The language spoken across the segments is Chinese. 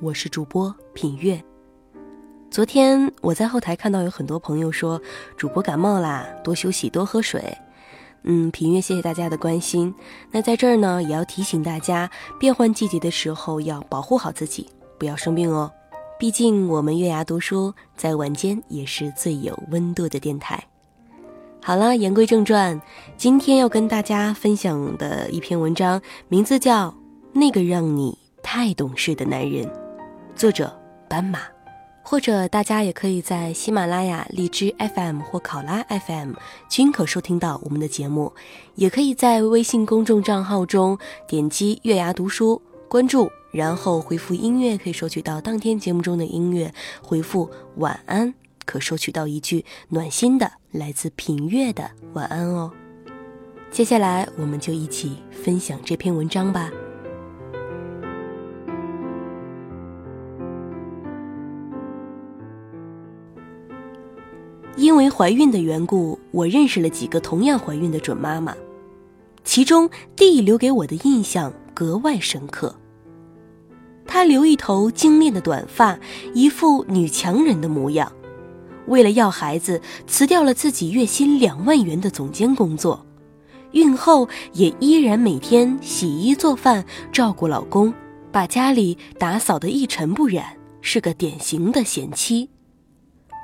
我是主播品月。昨天我在后台看到有很多朋友说主播感冒啦，多休息，多喝水。嗯，品月谢谢大家的关心。那在这儿呢，也要提醒大家，变换季节的时候要保护好自己，不要生病哦。毕竟我们月牙读书在晚间也是最有温度的电台。好了，言归正传，今天要跟大家分享的一篇文章，名字叫《那个让你太懂事的男人》，作者斑马。或者大家也可以在喜马拉雅、荔枝 FM 或考拉 FM 均可收听到我们的节目，也可以在微信公众账号中点击“月牙读书”关注，然后回复音乐，可以收取到当天节目中的音乐。回复“晚安”。可收取到一句暖心的来自品月的晚安哦。接下来，我们就一起分享这篇文章吧。因为怀孕的缘故，我认识了几个同样怀孕的准妈妈，其中 D 留给我的印象格外深刻。她留一头精炼的短发，一副女强人的模样。为了要孩子，辞掉了自己月薪两万元的总监工作，孕后也依然每天洗衣做饭，照顾老公，把家里打扫得一尘不染，是个典型的贤妻。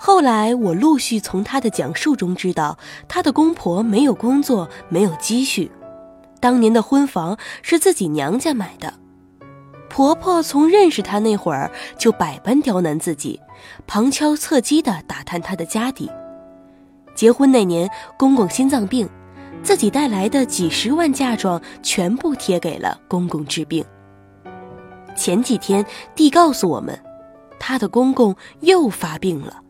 后来我陆续从她的讲述中知道，她的公婆没有工作，没有积蓄，当年的婚房是自己娘家买的。婆婆从认识她那会儿就百般刁难自己，旁敲侧击地打探她的家底。结婚那年，公公心脏病，自己带来的几十万嫁妆全部贴给了公公治病。前几天，弟告诉我们，她的公公又发病了。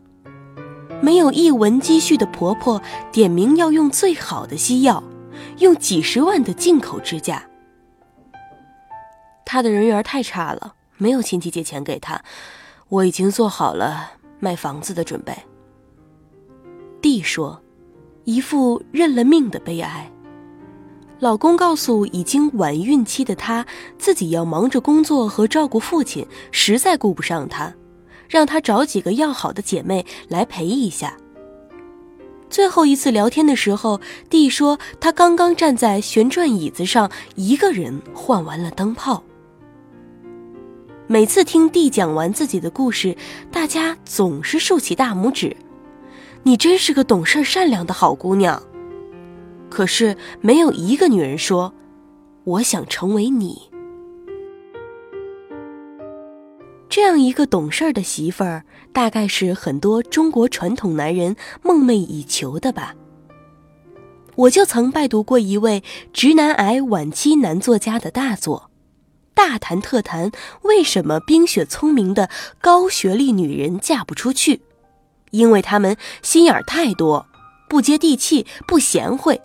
没有一文积蓄的婆婆点名要用最好的西药，用几十万的进口支架。他的人缘太差了，没有亲戚借钱给他。我已经做好了卖房子的准备。弟说，一副认了命的悲哀。老公告诉已经晚孕期的她，自己要忙着工作和照顾父亲，实在顾不上她，让她找几个要好的姐妹来陪一下。最后一次聊天的时候，弟说他刚刚站在旋转椅子上，一个人换完了灯泡。每次听弟讲完自己的故事，大家总是竖起大拇指：“你真是个懂事善良的好姑娘。”可是没有一个女人说：“我想成为你。”这样一个懂事的媳妇儿，大概是很多中国传统男人梦寐以求的吧。我就曾拜读过一位直男癌晚期男作家的大作。大谈特谈为什么冰雪聪明的高学历女人嫁不出去？因为她们心眼儿太多，不接地气，不贤惠。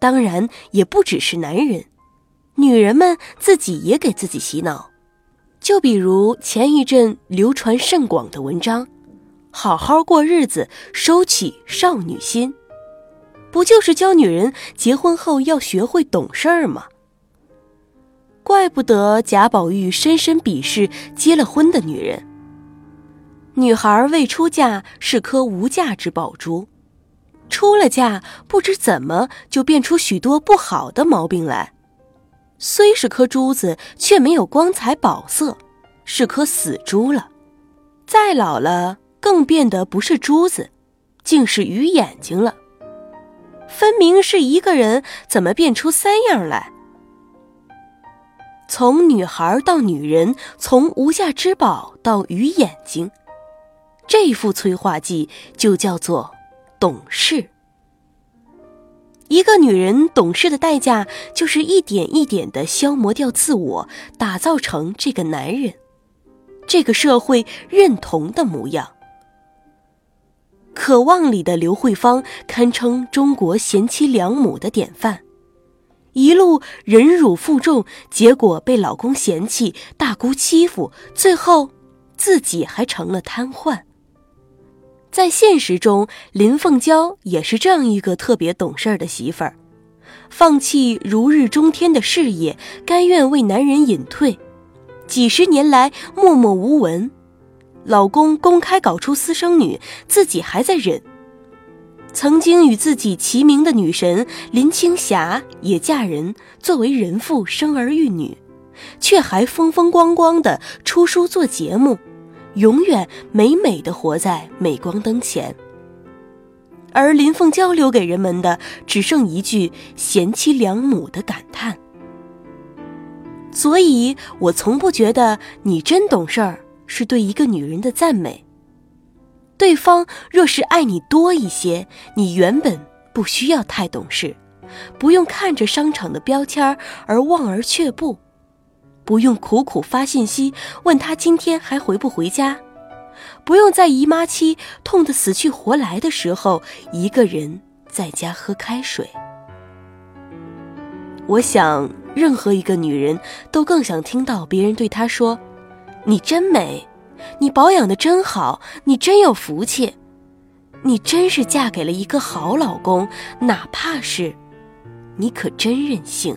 当然，也不只是男人，女人们自己也给自己洗脑。就比如前一阵流传甚广的文章，《好好过日子，收起少女心》，不就是教女人结婚后要学会懂事儿吗？怪不得贾宝玉深深鄙视结了婚的女人。女孩未出嫁是颗无价之宝珠，出了嫁不知怎么就变出许多不好的毛病来。虽是颗珠子，却没有光彩宝色，是颗死珠了。再老了，更变得不是珠子，竟是鱼眼睛了。分明是一个人，怎么变出三样来？从女孩到女人，从无价之宝到鱼眼睛，这副催化剂就叫做懂事。一个女人懂事的代价，就是一点一点的消磨掉自我，打造成这个男人。这个社会认同的模样。《渴望》里的刘慧芳堪称中国贤妻良母的典范，一路忍辱负重，结果被老公嫌弃、大姑欺负，最后自己还成了瘫痪。在现实中，林凤娇也是这样一个特别懂事的媳妇儿，放弃如日中天的事业，甘愿为男人隐退，几十年来默默无闻。老公公开搞出私生女，自己还在忍。曾经与自己齐名的女神林青霞也嫁人，作为人妇生儿育女，却还风风光光的出书做节目。永远美美的活在镁光灯前，而林凤娇留给人们的只剩一句贤妻良母的感叹。所以我从不觉得你真懂事儿是对一个女人的赞美。对方若是爱你多一些，你原本不需要太懂事，不用看着商场的标签而望而却步。不用苦苦发信息问他今天还回不回家，不用在姨妈期痛得死去活来的时候一个人在家喝开水。我想，任何一个女人都更想听到别人对她说：“你真美，你保养的真好，你真有福气，你真是嫁给了一个好老公，哪怕是，你可真任性。”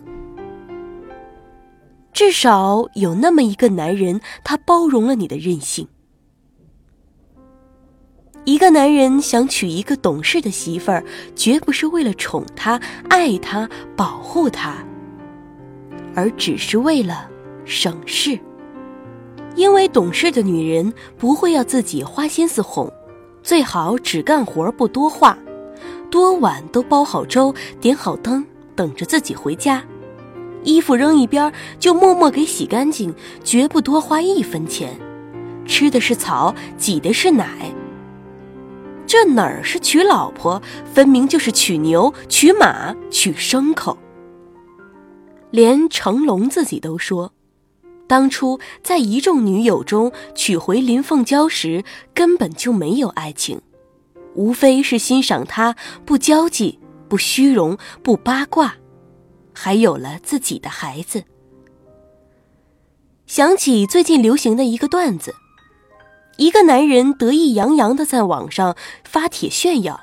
至少有那么一个男人，他包容了你的任性。一个男人想娶一个懂事的媳妇儿，绝不是为了宠她、爱她、保护她，而只是为了省事。因为懂事的女人不会要自己花心思哄，最好只干活不多话，多晚都煲好粥、点好灯，等着自己回家。衣服扔一边，就默默给洗干净，绝不多花一分钱。吃的是草，挤的是奶。这哪儿是娶老婆，分明就是娶牛、娶马、娶牲口。连成龙自己都说，当初在一众女友中娶回林凤娇时，根本就没有爱情，无非是欣赏她不交际、不虚荣、不八卦。还有了自己的孩子。想起最近流行的一个段子，一个男人得意洋洋的在网上发帖炫耀：“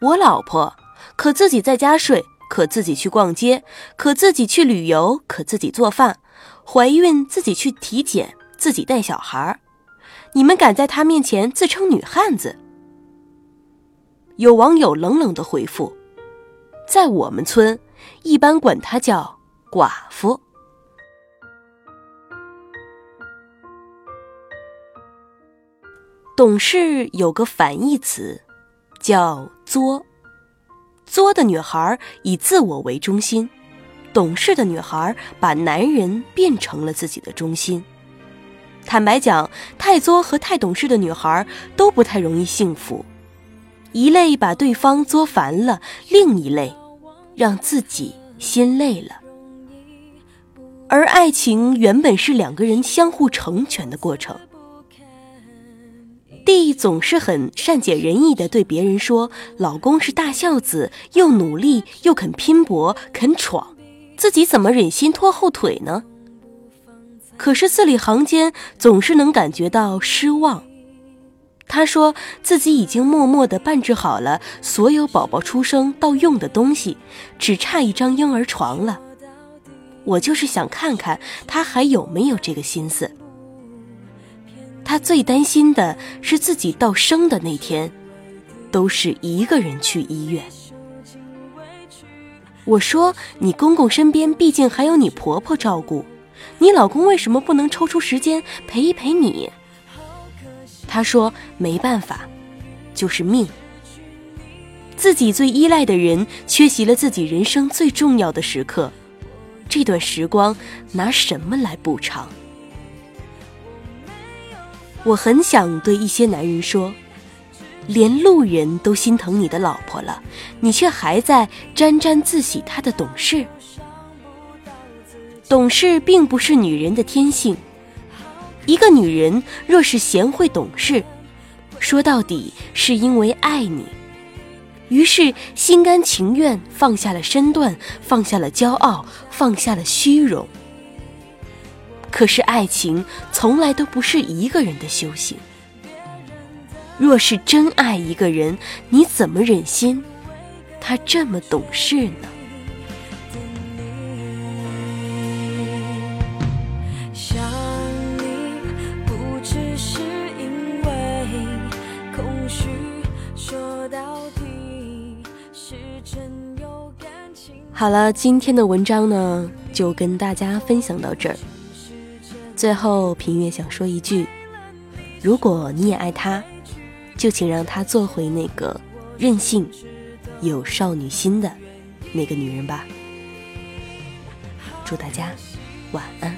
我老婆可自己在家睡，可自己去逛街，可自己去旅游，可自己做饭，怀孕自己去体检，自己带小孩你们敢在他面前自称女汉子？”有网友冷冷的回复：“在我们村。”一般管她叫寡妇。懂事有个反义词，叫作。作的女孩以自我为中心，懂事的女孩把男人变成了自己的中心。坦白讲，太作和太懂事的女孩都不太容易幸福。一类把对方作烦了，另一类。让自己心累了，而爱情原本是两个人相互成全的过程。弟总是很善解人意的对别人说：“老公是大孝子，又努力又肯拼搏，肯闯，自己怎么忍心拖后腿呢？”可是字里行间总是能感觉到失望。他说自己已经默默地办置好了所有宝宝出生到用的东西，只差一张婴儿床了。我就是想看看他还有没有这个心思。他最担心的是自己到生的那天，都是一个人去医院。我说你公公身边毕竟还有你婆婆照顾，你老公为什么不能抽出时间陪一陪你？他说：“没办法，就是命。自己最依赖的人缺席了自己人生最重要的时刻，这段时光拿什么来补偿？”我很想对一些男人说：“连路人都心疼你的老婆了，你却还在沾沾自喜她的懂事。懂事并不是女人的天性。”一个女人若是贤惠懂事，说到底是因为爱你，于是心甘情愿放下了身段，放下了骄傲，放下了虚荣。可是爱情从来都不是一个人的修行。若是真爱一个人，你怎么忍心他这么懂事呢？好了，今天的文章呢，就跟大家分享到这儿。最后，平月想说一句：如果你也爱他，就请让他做回那个任性、有少女心的那个女人吧。祝大家晚安。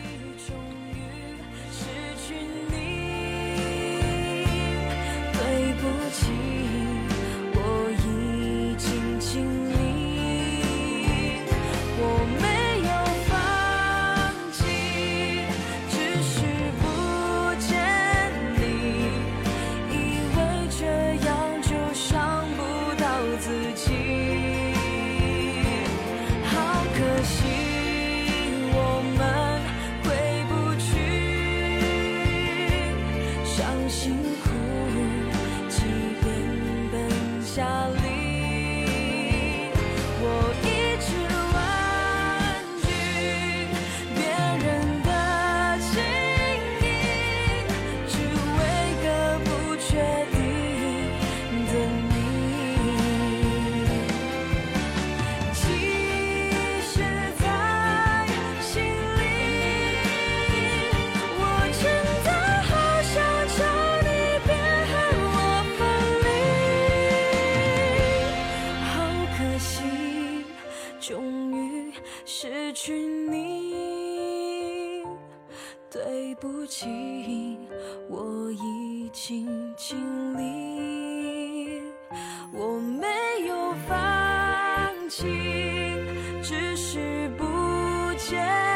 失去你，对不起，我已经尽力，我没有放弃，只是不见